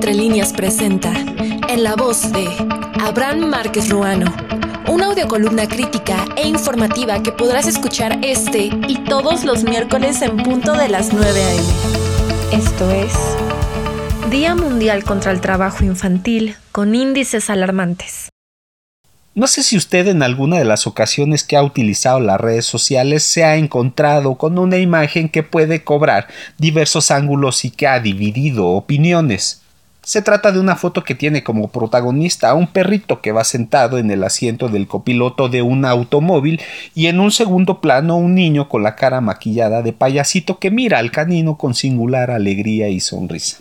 Entre líneas presenta, en la voz de Abraham Márquez Ruano, una audiocolumna crítica e informativa que podrás escuchar este y todos los miércoles en punto de las 9 a.m. Esto es Día Mundial contra el Trabajo Infantil con índices alarmantes. No sé si usted en alguna de las ocasiones que ha utilizado las redes sociales se ha encontrado con una imagen que puede cobrar diversos ángulos y que ha dividido opiniones. Se trata de una foto que tiene como protagonista a un perrito que va sentado en el asiento del copiloto de un automóvil y en un segundo plano un niño con la cara maquillada de payasito que mira al canino con singular alegría y sonrisa.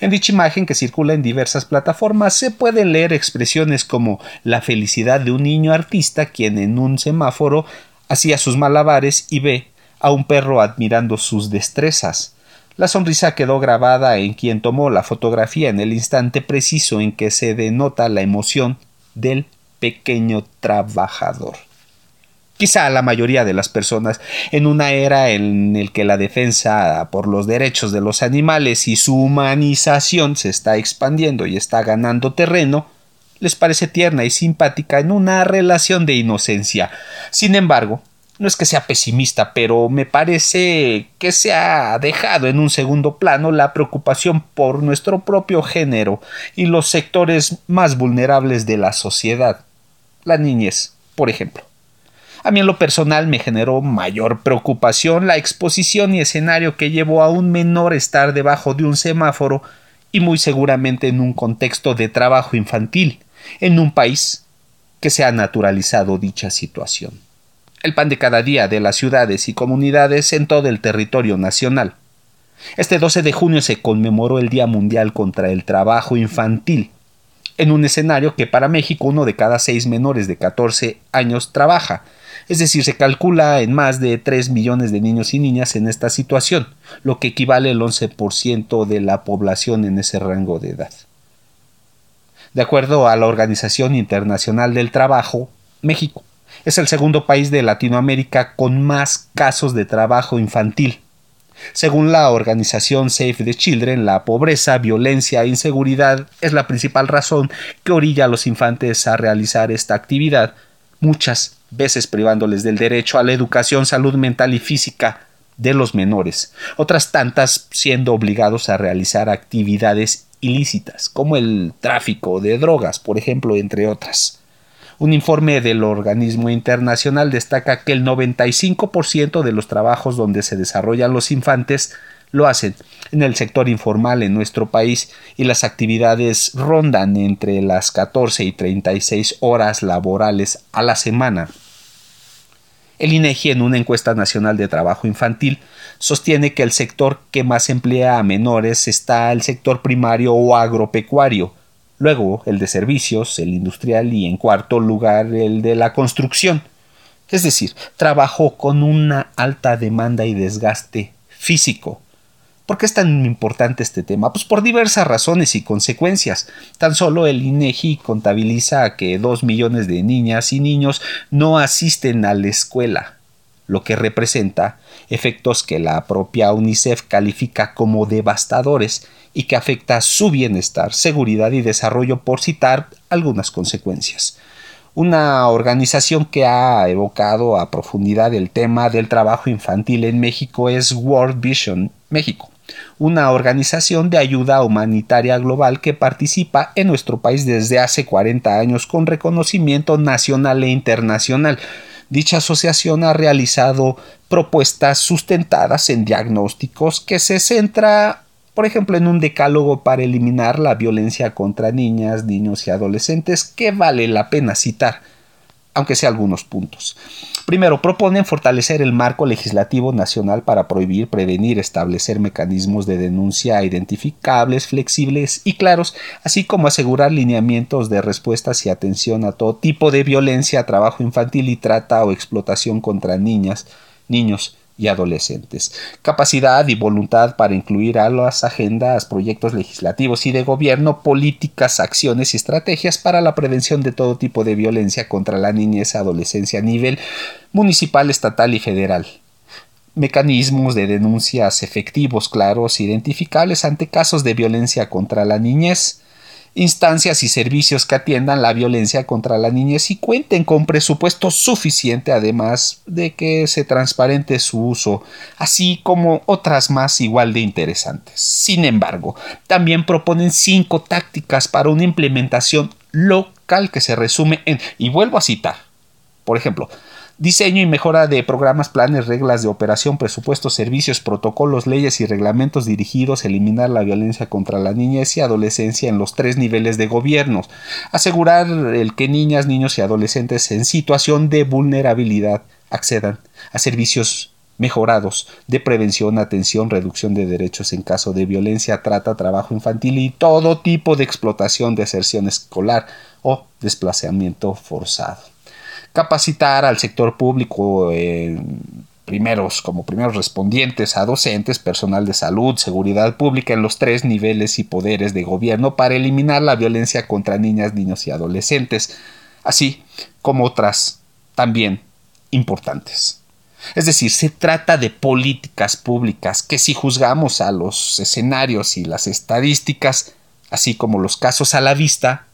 En dicha imagen que circula en diversas plataformas se pueden leer expresiones como la felicidad de un niño artista quien en un semáforo hacía sus malabares y ve a un perro admirando sus destrezas. La sonrisa quedó grabada en quien tomó la fotografía en el instante preciso en que se denota la emoción del pequeño trabajador quizá la mayoría de las personas, en una era en la que la defensa por los derechos de los animales y su humanización se está expandiendo y está ganando terreno, les parece tierna y simpática en una relación de inocencia. Sin embargo, no es que sea pesimista, pero me parece que se ha dejado en un segundo plano la preocupación por nuestro propio género y los sectores más vulnerables de la sociedad. La niñez, por ejemplo. A mí en lo personal me generó mayor preocupación la exposición y escenario que llevó a un menor estar debajo de un semáforo y muy seguramente en un contexto de trabajo infantil, en un país que se ha naturalizado dicha situación. El pan de cada día de las ciudades y comunidades en todo el territorio nacional. Este 12 de junio se conmemoró el Día Mundial contra el Trabajo Infantil, en un escenario que para México uno de cada seis menores de 14 años trabaja, es decir, se calcula en más de 3 millones de niños y niñas en esta situación, lo que equivale al 11% de la población en ese rango de edad. De acuerdo a la Organización Internacional del Trabajo, México es el segundo país de Latinoamérica con más casos de trabajo infantil. Según la organización Save the Children, la pobreza, violencia e inseguridad es la principal razón que orilla a los infantes a realizar esta actividad, muchas veces privándoles del derecho a la educación, salud mental y física de los menores, otras tantas siendo obligados a realizar actividades ilícitas, como el tráfico de drogas, por ejemplo, entre otras. Un informe del organismo internacional destaca que el 95% de los trabajos donde se desarrollan los infantes lo hacen en el sector informal en nuestro país y las actividades rondan entre las 14 y 36 horas laborales a la semana. El INEGI en una encuesta nacional de trabajo infantil sostiene que el sector que más emplea a menores está el sector primario o agropecuario, luego el de servicios, el industrial y en cuarto lugar el de la construcción. Es decir, trabajo con una alta demanda y desgaste físico, ¿Por qué es tan importante este tema? Pues por diversas razones y consecuencias. Tan solo el INEGI contabiliza que dos millones de niñas y niños no asisten a la escuela, lo que representa efectos que la propia UNICEF califica como devastadores y que afecta su bienestar, seguridad y desarrollo por citar algunas consecuencias. Una organización que ha evocado a profundidad el tema del trabajo infantil en México es World Vision México una organización de ayuda humanitaria global que participa en nuestro país desde hace 40 años con reconocimiento nacional e internacional. Dicha asociación ha realizado propuestas sustentadas en diagnósticos que se centra, por ejemplo, en un decálogo para eliminar la violencia contra niñas, niños y adolescentes que vale la pena citar aunque sea algunos puntos. Primero, proponen fortalecer el marco legislativo nacional para prohibir, prevenir, establecer mecanismos de denuncia identificables, flexibles y claros, así como asegurar lineamientos de respuestas y atención a todo tipo de violencia, trabajo infantil y trata o explotación contra niñas, niños, y adolescentes. Capacidad y voluntad para incluir a las agendas, proyectos legislativos y de gobierno, políticas, acciones y estrategias para la prevención de todo tipo de violencia contra la niñez y adolescencia a nivel municipal, estatal y federal. mecanismos de denuncias efectivos, claros, identificables ante casos de violencia contra la niñez, instancias y servicios que atiendan la violencia contra la niñez y cuenten con presupuesto suficiente, además de que se transparente su uso, así como otras más igual de interesantes. Sin embargo, también proponen cinco tácticas para una implementación local que se resume en, y vuelvo a citar, por ejemplo, Diseño y mejora de programas, planes, reglas de operación, presupuestos, servicios, protocolos, leyes y reglamentos dirigidos a eliminar la violencia contra la niñez y adolescencia en los tres niveles de gobierno. Asegurar el que niñas, niños y adolescentes en situación de vulnerabilidad accedan a servicios mejorados de prevención, atención, reducción de derechos en caso de violencia, trata, trabajo infantil y todo tipo de explotación, deserción escolar o desplazamiento forzado capacitar al sector público primeros como primeros respondientes a docentes, personal de salud, seguridad pública en los tres niveles y poderes de gobierno para eliminar la violencia contra niñas, niños y adolescentes, así como otras también importantes. Es decir, se trata de políticas públicas que si juzgamos a los escenarios y las estadísticas, así como los casos a la vista,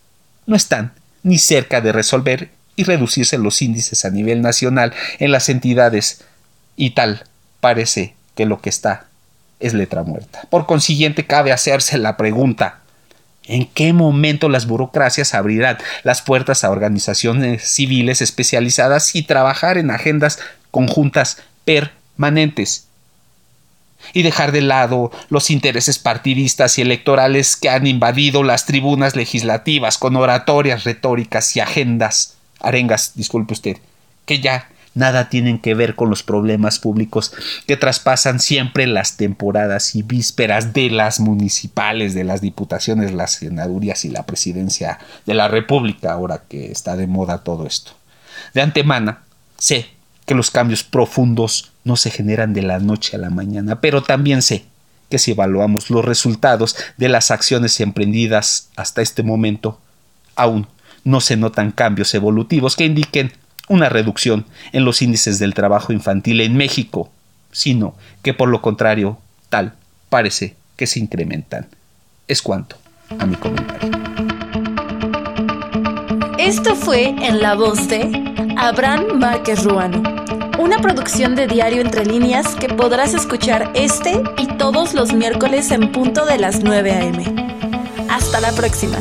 no están ni cerca de resolver y reducirse los índices a nivel nacional en las entidades y tal parece que lo que está es letra muerta. Por consiguiente, cabe hacerse la pregunta ¿En qué momento las burocracias abrirán las puertas a organizaciones civiles especializadas y trabajar en agendas conjuntas permanentes? Y dejar de lado los intereses partidistas y electorales que han invadido las tribunas legislativas con oratorias retóricas y agendas arengas, disculpe usted, que ya nada tienen que ver con los problemas públicos que traspasan siempre las temporadas y vísperas de las municipales, de las diputaciones, las senadurías y la presidencia de la República, ahora que está de moda todo esto. De antemano, sé que los cambios profundos no se generan de la noche a la mañana, pero también sé que si evaluamos los resultados de las acciones emprendidas hasta este momento, aún no se notan cambios evolutivos que indiquen una reducción en los índices del trabajo infantil en México, sino que por lo contrario, tal parece que se incrementan. Es cuanto a mi comentario. Esto fue en la voz de Abraham Márquez Ruano, una producción de Diario Entre Líneas que podrás escuchar este y todos los miércoles en punto de las 9 a.m. Hasta la próxima.